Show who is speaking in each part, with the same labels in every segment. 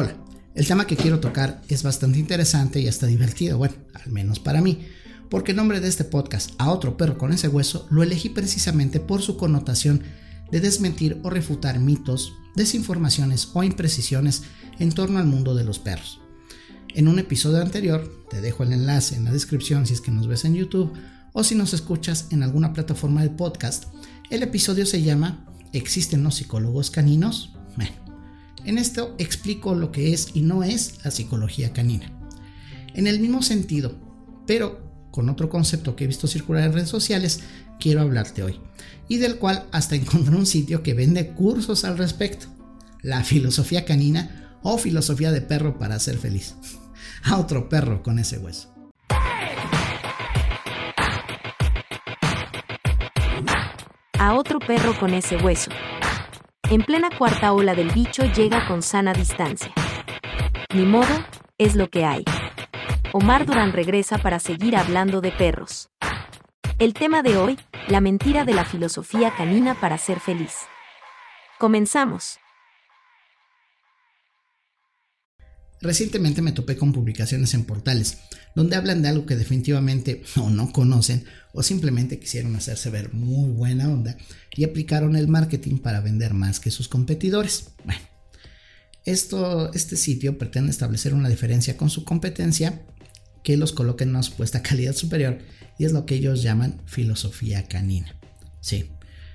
Speaker 1: Hola, el tema que quiero tocar es bastante interesante y hasta divertido, bueno, al menos para mí, porque el nombre de este podcast, A otro perro con ese hueso, lo elegí precisamente por su connotación de desmentir o refutar mitos, desinformaciones o imprecisiones en torno al mundo de los perros. En un episodio anterior, te dejo el enlace en la descripción si es que nos ves en YouTube o si nos escuchas en alguna plataforma de podcast, el episodio se llama ¿Existen los psicólogos caninos? Bueno, en esto explico lo que es y no es la psicología canina. En el mismo sentido, pero con otro concepto que he visto circular en redes sociales, quiero hablarte hoy, y del cual hasta encontré un sitio que vende cursos al respecto, la filosofía canina o filosofía de perro para ser feliz. A otro perro con ese hueso.
Speaker 2: A otro perro con ese hueso. En plena cuarta ola del bicho llega con sana distancia. Ni modo, es lo que hay. Omar Durán regresa para seguir hablando de perros. El tema de hoy, la mentira de la filosofía canina para ser feliz. Comenzamos.
Speaker 1: Recientemente me topé con publicaciones en portales donde hablan de algo que definitivamente o no conocen o simplemente quisieron hacerse ver muy buena onda y aplicaron el marketing para vender más que sus competidores. Bueno, esto, este sitio pretende establecer una diferencia con su competencia que los coloque en una supuesta calidad superior y es lo que ellos llaman filosofía canina. Sí,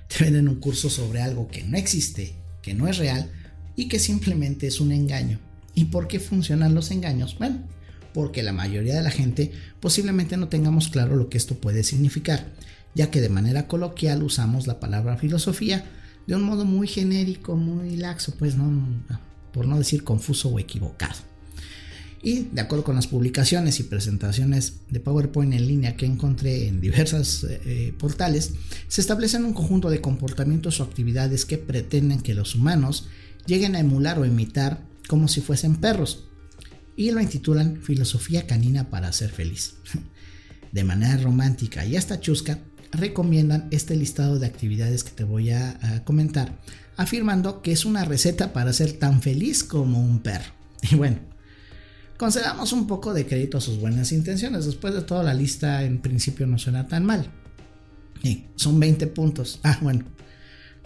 Speaker 1: te venden un curso sobre algo que no existe, que no es real y que simplemente es un engaño ¿Y por qué funcionan los engaños? Bueno, porque la mayoría de la gente posiblemente no tengamos claro lo que esto puede significar, ya que de manera coloquial usamos la palabra filosofía de un modo muy genérico, muy laxo, pues no, por no decir confuso o equivocado. Y de acuerdo con las publicaciones y presentaciones de PowerPoint en línea que encontré en diversos eh, portales, se establecen un conjunto de comportamientos o actividades que pretenden que los humanos lleguen a emular o imitar como si fuesen perros, y lo intitulan Filosofía canina para ser feliz. De manera romántica y hasta chusca, recomiendan este listado de actividades que te voy a, comentar, afirmando que es una receta para ser tan feliz como un perro. Y bueno, concedamos un poco de crédito a sus buenas intenciones. Después de todo, la lista en principio no suena tan mal. son 20 puntos. Ah, bueno,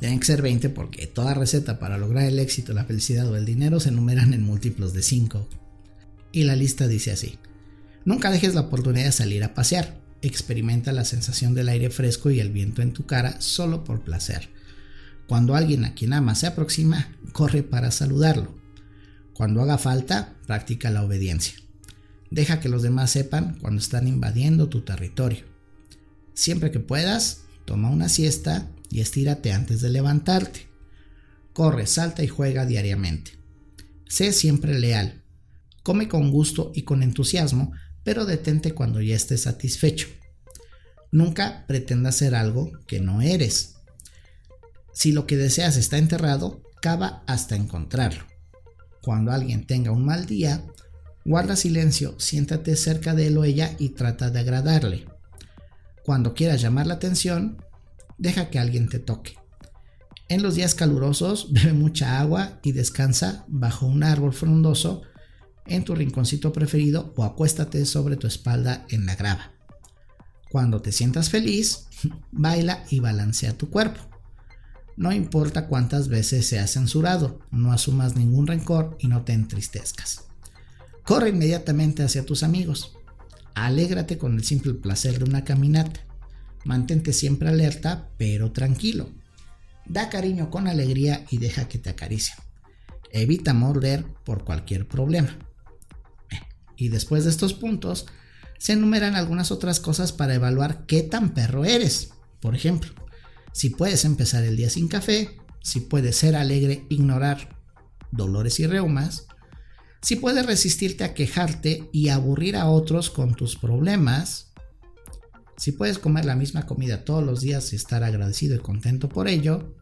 Speaker 1: Deben que ser 20 porque toda receta para lograr el éxito, la felicidad o el dinero se enumeran en múltiplos de 5. Y la lista dice así. Nunca dejes la oportunidad de salir a pasear. Experimenta la sensación del aire fresco y el viento en tu cara solo por placer. Cuando alguien a quien ama se aproxima, corre para saludarlo. Cuando haga falta, practica la obediencia. Deja que los demás sepan cuando están invadiendo tu territorio. Siempre que puedas, toma una siesta y estírate antes de levantarte. Corre, salta y juega diariamente. Sé siempre leal. Come con gusto y con entusiasmo, pero detente cuando ya estés satisfecho. Nunca pretenda ser algo que no eres. Si lo que deseas está enterrado, cava hasta encontrarlo. Cuando alguien tenga un mal día, guarda silencio, siéntate cerca de él o ella y trata de agradarle. Cuando quieras llamar la atención, deja que alguien te toque. En los días calurosos, bebe mucha agua y descansa bajo un árbol frondoso en tu rinconcito preferido o acuéstate sobre tu espalda en la grava. Cuando te sientas feliz, baila y balancea tu cuerpo. No importa cuántas veces seas censurado, no asumas ningún rencor y no te entristezcas. Corre inmediatamente hacia tus amigos. Alégrate con el simple placer de una caminata. Mantente siempre alerta, pero tranquilo. Da cariño con alegría y deja que te acaricie. Evita morder por cualquier problema. Y después de estos puntos, se enumeran algunas otras cosas para evaluar qué tan perro eres. Por ejemplo, si puedes empezar el día sin café, si puedes ser alegre, ignorar dolores y reumas, si puedes resistirte a quejarte y aburrir a otros con tus problemas, si puedes comer la misma comida todos los días y estar agradecido y contento por ello,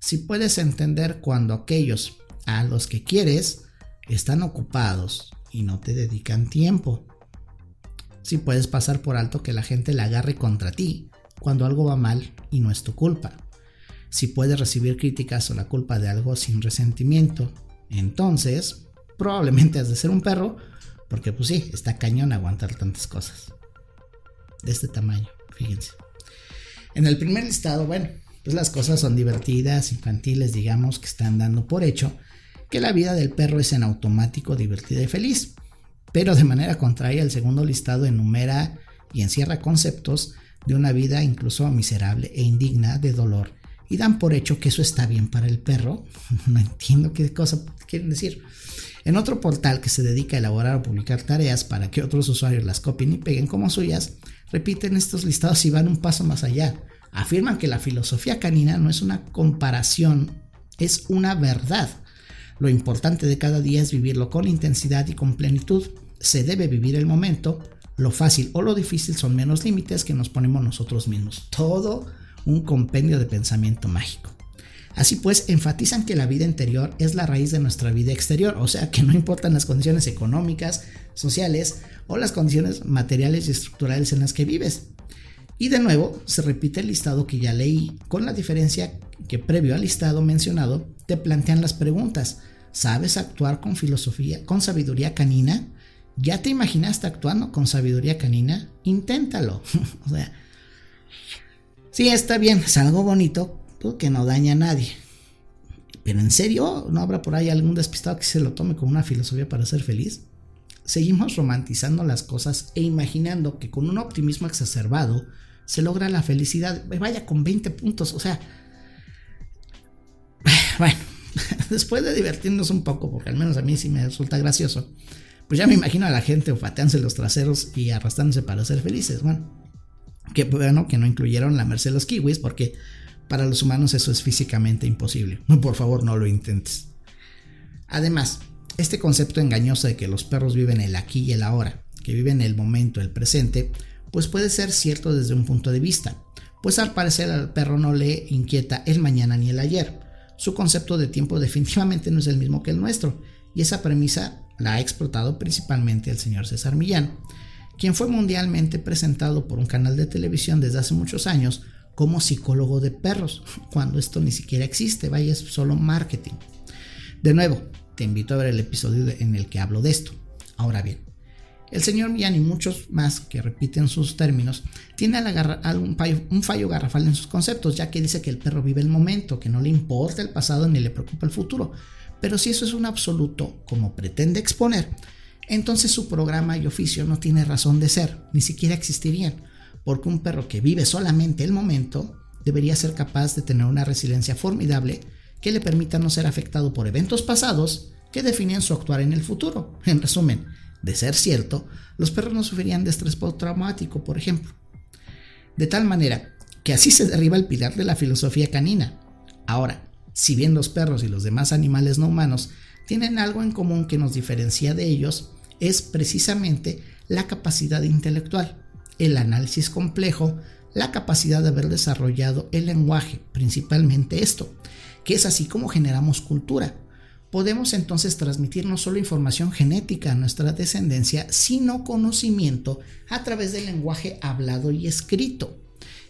Speaker 1: si puedes entender cuando aquellos a los que quieres están ocupados y no te dedican tiempo, si puedes pasar por alto que la gente la agarre contra ti cuando algo va mal y no es tu culpa, si puedes recibir críticas o la culpa de algo sin resentimiento, Entonces, probablemente has de ser un perro, porque pues sí, está cañón aguantar tantas cosas. De este tamaño, fíjense. En el primer listado, bueno, pues las cosas son divertidas, infantiles, digamos, que están dando por hecho que la vida del perro es en automático divertida y feliz. Pero de manera contraria, el segundo listado enumera y encierra conceptos de una vida incluso miserable e indigna de dolor y dan por hecho que eso está bien para el perro. no entiendo qué cosa quieren decir. En otro portal que se dedica a elaborar o publicar tareas para que otros usuarios las copien y peguen como suyas, repiten estos listados y van un paso más allá. Afirman que la filosofía canina no es una comparación, es una verdad. Lo importante de cada día es vivirlo con intensidad y con plenitud. Se debe vivir el momento. Lo fácil o lo difícil son menos límites que nos ponemos nosotros mismos. Todo un compendio de pensamiento mágico. Así pues, enfatizan que la vida interior es la raíz de nuestra vida exterior, o sea que no importan las condiciones económicas, sociales o las condiciones materiales y estructurales en las que vives. Y de nuevo, se repite el listado que ya leí, con la diferencia que previo al listado mencionado te plantean las preguntas. ¿Sabes actuar con filosofía, con sabiduría canina? ¿Ya te imaginaste actuando con sabiduría canina? Inténtalo. o sea, Sí, está bien, es algo bonito que no daña a nadie. Pero en serio, ¿no habrá por ahí algún despistado que se lo tome como una filosofía para ser feliz? Seguimos romantizando las cosas e imaginando que con un optimismo exacerbado se logra la felicidad. Vaya con 20 puntos, o sea... Bueno, después de divertirnos un poco, porque al menos a mí sí me resulta gracioso, pues ya me imagino a la gente ofateándose los traseros y arrastrándose para ser felices. Bueno, que bueno, que no incluyeron la merced de los kiwis porque para los humanos eso es físicamente imposible. Por favor, no lo intentes. Además, este concepto engañoso de que los perros viven el aquí y el ahora, que viven el momento, el presente, pues puede ser cierto desde un punto de vista, pues al parecer al perro no le inquieta el mañana ni el ayer. Su concepto de tiempo definitivamente no es el mismo que el nuestro, y esa premisa la ha explotado principalmente el señor César Millán, quien fue mundialmente presentado por un canal de televisión desde hace muchos años como psicólogo de perros, cuando esto ni siquiera existe, vaya, es solo marketing. De nuevo, te invito a ver el episodio en el que hablo de esto. Ahora bien, el señor Millán y muchos más que repiten sus términos tienen un fallo, un fallo garrafal en sus conceptos, ya que dice que el perro vive el momento, que no le importa el pasado ni le preocupa el futuro. Pero si eso es un absoluto, como pretende exponer, entonces su programa y oficio no tiene razón de ser, ni siquiera existirían, porque un perro que vive solamente el momento debería ser capaz de tener una resiliencia formidable que le permita no ser afectado por eventos pasados que definen su actuar en el futuro. En resumen, de ser cierto, los perros no sufrirían de estrés postraumático, por ejemplo. De tal manera que así se derriba el pilar de la filosofía canina. Ahora, si bien los perros y los demás animales no humanos tienen algo en común que nos diferencia de ellos, es precisamente la capacidad intelectual, el análisis complejo, la capacidad de haber desarrollado el lenguaje, principalmente esto, que es así como generamos cultura. Podemos entonces transmitir no solo información genética a nuestra descendencia, sino conocimiento a través del lenguaje hablado y escrito.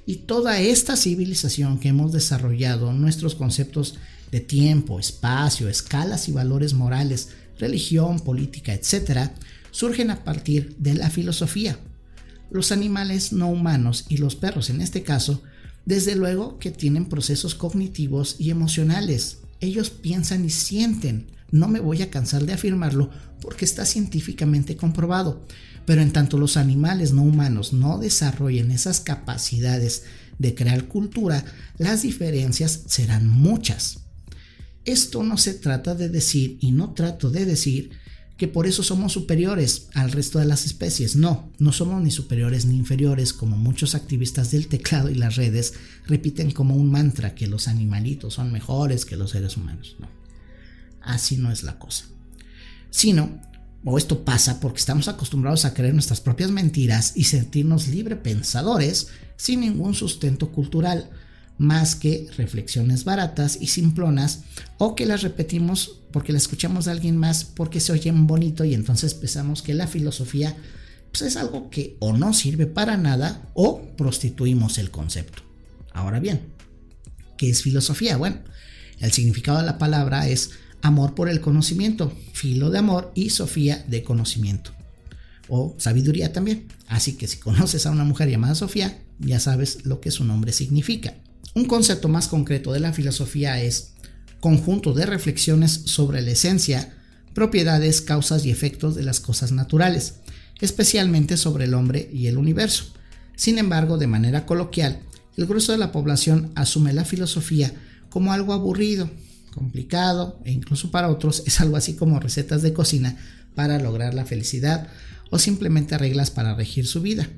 Speaker 1: Y toda esta civilización que hemos desarrollado, nuestros conceptos de tiempo, espacio, escalas y valores morales, religión, política, etc., surgen a partir de la filosofía. Los animales no humanos y los perros en este caso, desde luego que tienen procesos cognitivos y emocionales. Ellos piensan y sienten. No me voy a cansar de afirmarlo porque está científicamente comprobado. Pero en tanto los animales no humanos no desarrollen esas capacidades de crear cultura, las diferencias serán muchas. Esto no se trata de decir, y no trato de decir, que por eso somos superiores al resto de las especies. No, no somos ni superiores ni inferiores, como muchos activistas del teclado y las redes repiten como un mantra que los animalitos son mejores que los seres humanos. No, así no es la cosa. Sino, o esto pasa porque estamos acostumbrados a creer nuestras propias mentiras y sentirnos libre pensadores sin ningún sustento cultural más que reflexiones baratas y simplonas o que las repetimos porque las escuchamos de alguien más porque se oyen bonito y entonces pensamos que la filosofía pues, es algo que o no sirve para nada o prostituimos el concepto. Ahora bien, ¿qué es filosofía? Bueno, el significado de la palabra es amor por el conocimiento, filo de amor y Sofía de conocimiento. O sabiduría también. Así que si conoces a una mujer llamada Sofía, ya sabes lo que su nombre significa. Un concepto más concreto de la filosofía es conjunto de reflexiones sobre la esencia, propiedades, causas y efectos de las cosas naturales, especialmente sobre el hombre y el universo. Sin embargo, de manera coloquial, el grueso de la población asume la filosofía como algo aburrido, complicado e incluso para otros es algo así como recetas de cocina para lograr la felicidad o simplemente reglas para regir su vida.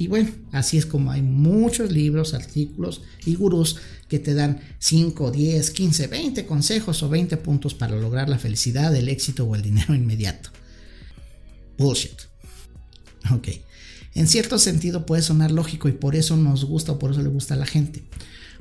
Speaker 1: Y bueno, así es como hay muchos libros, artículos y gurús que te dan 5, 10, 15, 20 consejos o 20 puntos para lograr la felicidad, el éxito o el dinero inmediato. Bullshit. Ok. En cierto sentido puede sonar lógico y por eso nos gusta o por eso le gusta a la gente.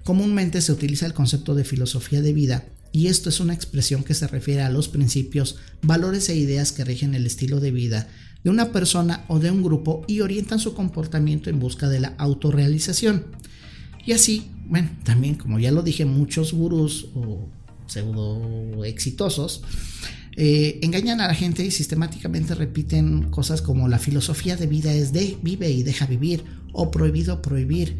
Speaker 1: Comúnmente se utiliza el concepto de filosofía de vida y esto es una expresión que se refiere a los principios, valores e ideas que rigen el estilo de vida de una persona o de un grupo y orientan su comportamiento en busca de la autorrealización. Y así, bueno, también como ya lo dije, muchos gurús o pseudo exitosos eh, engañan a la gente y sistemáticamente repiten cosas como la filosofía de vida es de vive y deja vivir o prohibido prohibir.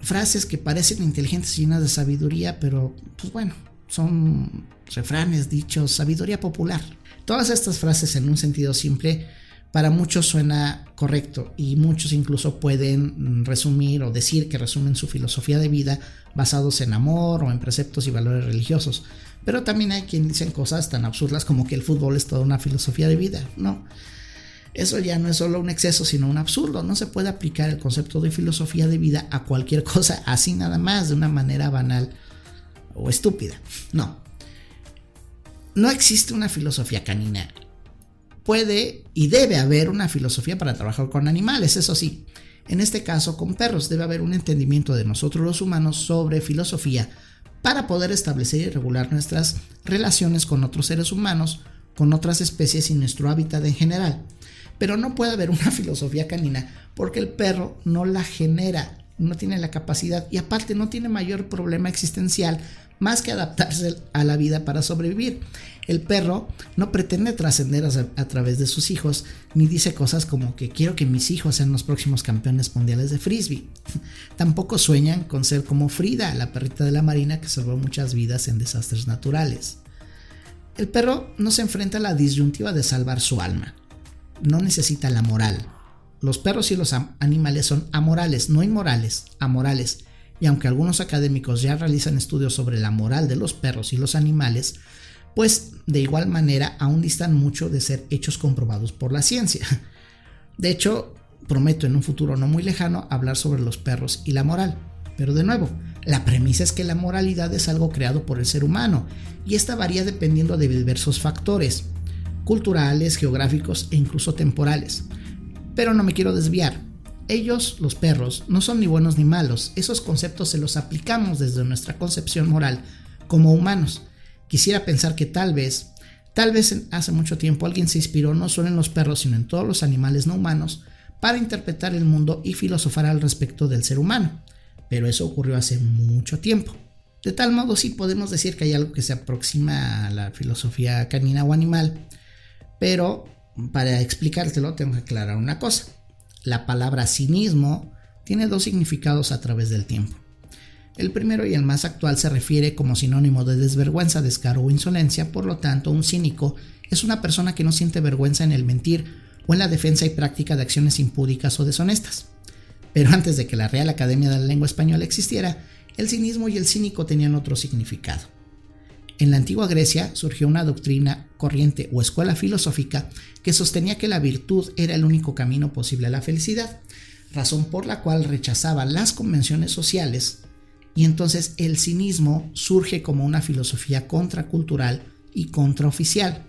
Speaker 1: Frases que parecen inteligentes y llenas de sabiduría, pero pues bueno, son refranes, dichos, sabiduría popular. Todas estas frases en un sentido simple para muchos suena correcto y muchos incluso pueden resumir o decir que resumen su filosofía de vida basados en amor o en preceptos y valores religiosos. Pero también hay quien dicen cosas tan absurdas como que el fútbol es toda una filosofía de vida. No, eso ya no es solo un exceso, sino un absurdo. No se puede aplicar el concepto de filosofía de vida a cualquier cosa así nada más, de una manera banal o estúpida. No. No existe una filosofía canina. Puede y debe haber una filosofía para trabajar con animales, eso sí. En este caso, con perros debe haber un entendimiento de nosotros los humanos sobre filosofía para poder establecer y regular nuestras relaciones con otros seres humanos, con otras especies y nuestro hábitat en general. Pero no puede haber una filosofía canina porque el perro no la genera, no tiene la capacidad y aparte no tiene mayor problema existencial más que adaptarse a la vida para sobrevivir. El perro no pretende trascender a, través de sus hijos, ni dice cosas como que quiero que mis hijos sean los próximos campeones mundiales de frisbee. Tampoco sueñan con ser como Frida, la perrita de la marina que salvó muchas vidas en desastres naturales. El perro no se enfrenta a la disyuntiva de salvar su alma. No necesita la moral. Los perros y los animales son amorales, no inmorales, amorales y aunque algunos académicos ya realizan estudios sobre la moral de los perros y los animales, pues de igual manera aún distan mucho de ser hechos comprobados por la ciencia. De hecho, prometo en un futuro no muy lejano hablar sobre los perros y la moral. Pero de nuevo, la premisa es que la moralidad es algo creado por el ser humano y esta varía dependiendo de diversos factores, culturales, geográficos e incluso temporales. Pero no me quiero desviar. Ellos, los perros, no son ni buenos ni malos, esos conceptos se los aplicamos desde nuestra concepción moral como humanos. Quisiera pensar que tal vez, tal vez hace mucho tiempo alguien se inspiró no solo en los perros, sino en todos los animales no humanos para interpretar el mundo y filosofar al respecto del ser humano. Pero eso ocurrió hace mucho tiempo. De tal modo sí podemos decir que hay algo que se aproxima a la filosofía canina o animal, pero para explicártelo tengo que aclarar una cosa. La palabra cinismo tiene dos significados a través del tiempo. El primero y el más actual se refiere como sinónimo de desvergüenza, descaro o insolencia, por lo tanto, un cínico es una persona que no siente vergüenza en el mentir o en la defensa y práctica de acciones impúdicas o deshonestas. Pero antes de que la Real Academia de la Lengua Española existiera, el cinismo y el cínico tenían otro significado. En la antigua Grecia surgió una doctrina, corriente o escuela filosófica que sostenía que la virtud era el único camino posible a la felicidad, razón por la cual rechazaba las convenciones sociales y entonces el cinismo surge como una filosofía contracultural y contraoficial,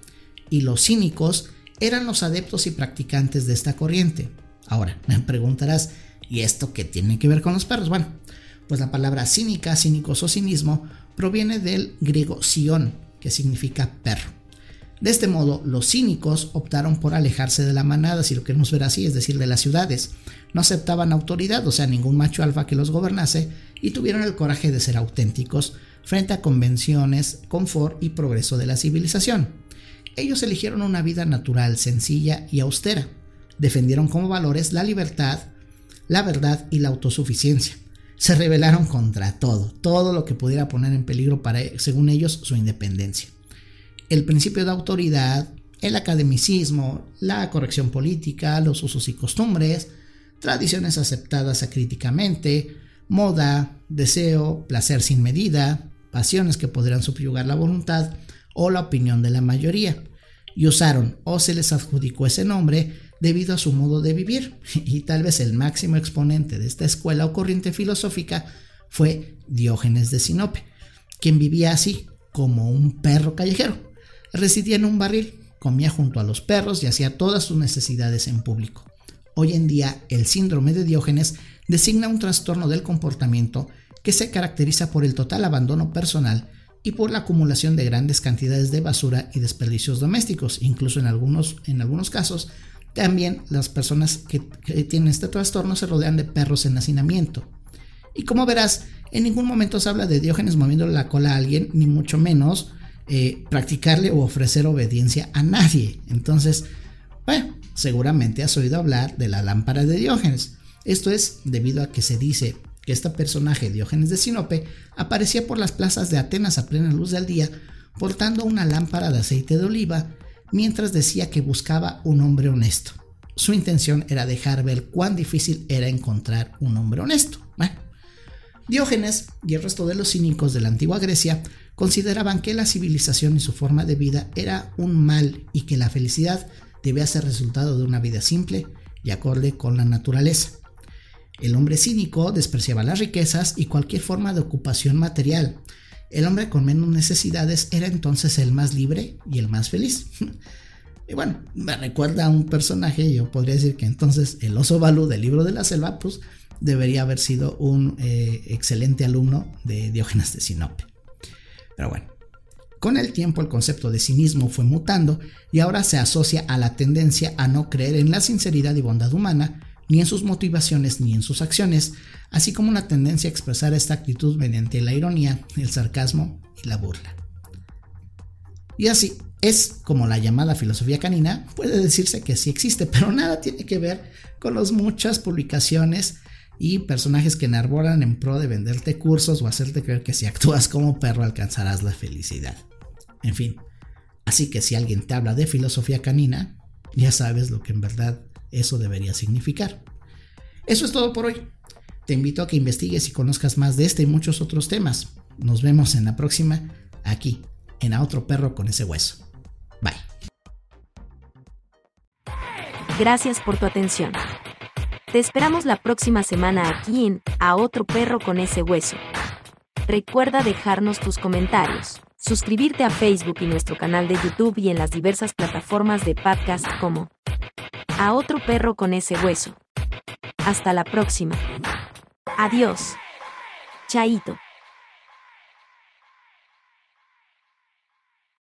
Speaker 1: y los cínicos eran los adeptos y practicantes de esta corriente. Ahora, me preguntarás, ¿y esto qué tiene que ver con los perros? Bueno, pues la palabra cínica, cínicos o cinismo proviene del griego sion, que significa perro. De este modo, los cínicos optaron por alejarse de la manada, si lo queremos ver así, es decir, de las ciudades. No aceptaban autoridad, o sea, ningún macho alfa que los gobernase, y tuvieron el coraje de ser auténticos, frente a convenciones, confort y progreso de la civilización. Ellos eligieron una vida natural, sencilla y austera. Defendieron como valores la libertad, la verdad y la autosuficiencia. Se rebelaron contra todo, todo lo que pudiera poner en peligro para, según ellos, su independencia. El principio de autoridad, el academicismo, la corrección política, los usos y costumbres, tradiciones aceptadas acríticamente, moda, deseo, placer sin medida, pasiones que podrían subyugar la voluntad o la opinión de la mayoría, y usaron o se les adjudicó ese nombre debido a su modo de vivir, y tal vez el máximo exponente de esta escuela o corriente filosófica fue Diógenes de Sinope, quien vivía así como un perro callejero. Residía en un barril, comía junto a los perros y hacía todas sus necesidades en público. Hoy en día, el síndrome de Diógenes designa un trastorno del comportamiento que se caracteriza por el total abandono personal y por la acumulación de grandes cantidades de basura y desperdicios domésticos. Incluso en algunos, en algunos casos, también las personas que, tienen este trastorno se rodean de perros en hacinamiento. Y como verás, en ningún momento se habla de Diógenes moviendo la cola a alguien, ni mucho menos eh, practicarle o ofrecer obediencia a nadie. Entonces, bueno, seguramente has oído hablar de la lámpara de Diógenes. Esto es debido a que se dice que este personaje, Diógenes de Sinope, aparecía por las plazas de Atenas a plena luz del día, portando una lámpara de aceite de oliva, mientras decía que buscaba un hombre honesto. Su intención era dejar ver cuán difícil era encontrar un hombre honesto. Diógenes y el resto de los cínicos de la antigua Grecia consideraban que la civilización y su forma de vida era un mal y que la felicidad debía ser resultado de una vida simple y acorde con la naturaleza. El hombre cínico despreciaba las riquezas y cualquier forma de ocupación material. El hombre con menos necesidades era entonces el más libre y el más feliz. y bueno, me recuerda a un personaje, yo podría decir que entonces el oso Balú del libro de la selva, pues debería haber sido un eh, excelente alumno de Diógenes de Sinope. Pero bueno, con el tiempo el concepto de cinismo fue mutando y ahora se asocia a la tendencia a no creer en la sinceridad y bondad humana, ni en sus motivaciones ni en sus acciones, así como una tendencia a expresar esta actitud mediante la ironía, el sarcasmo y la burla. Y así es como la llamada filosofía canina puede decirse que sí existe, pero nada tiene que ver con las muchas publicaciones y personajes que enarbolan en pro de venderte cursos o hacerte creer que si actúas como perro alcanzarás la felicidad. En fin, así que si alguien te habla de filosofía canina, ya sabes lo que en verdad eso debería significar. Eso es todo por hoy. Te invito a que investigues y conozcas más de este y muchos otros temas. Nos vemos en la próxima, aquí, en A Otro Perro con ese hueso. Bye.
Speaker 2: Gracias por tu atención. Te esperamos la próxima semana aquí en A Otro Perro con ese hueso. Recuerda dejarnos tus comentarios suscribirte a Facebook y nuestro canal de YouTube y en las diversas plataformas de podcast como A otro perro con ese hueso. Hasta la próxima. Adiós. Chaito.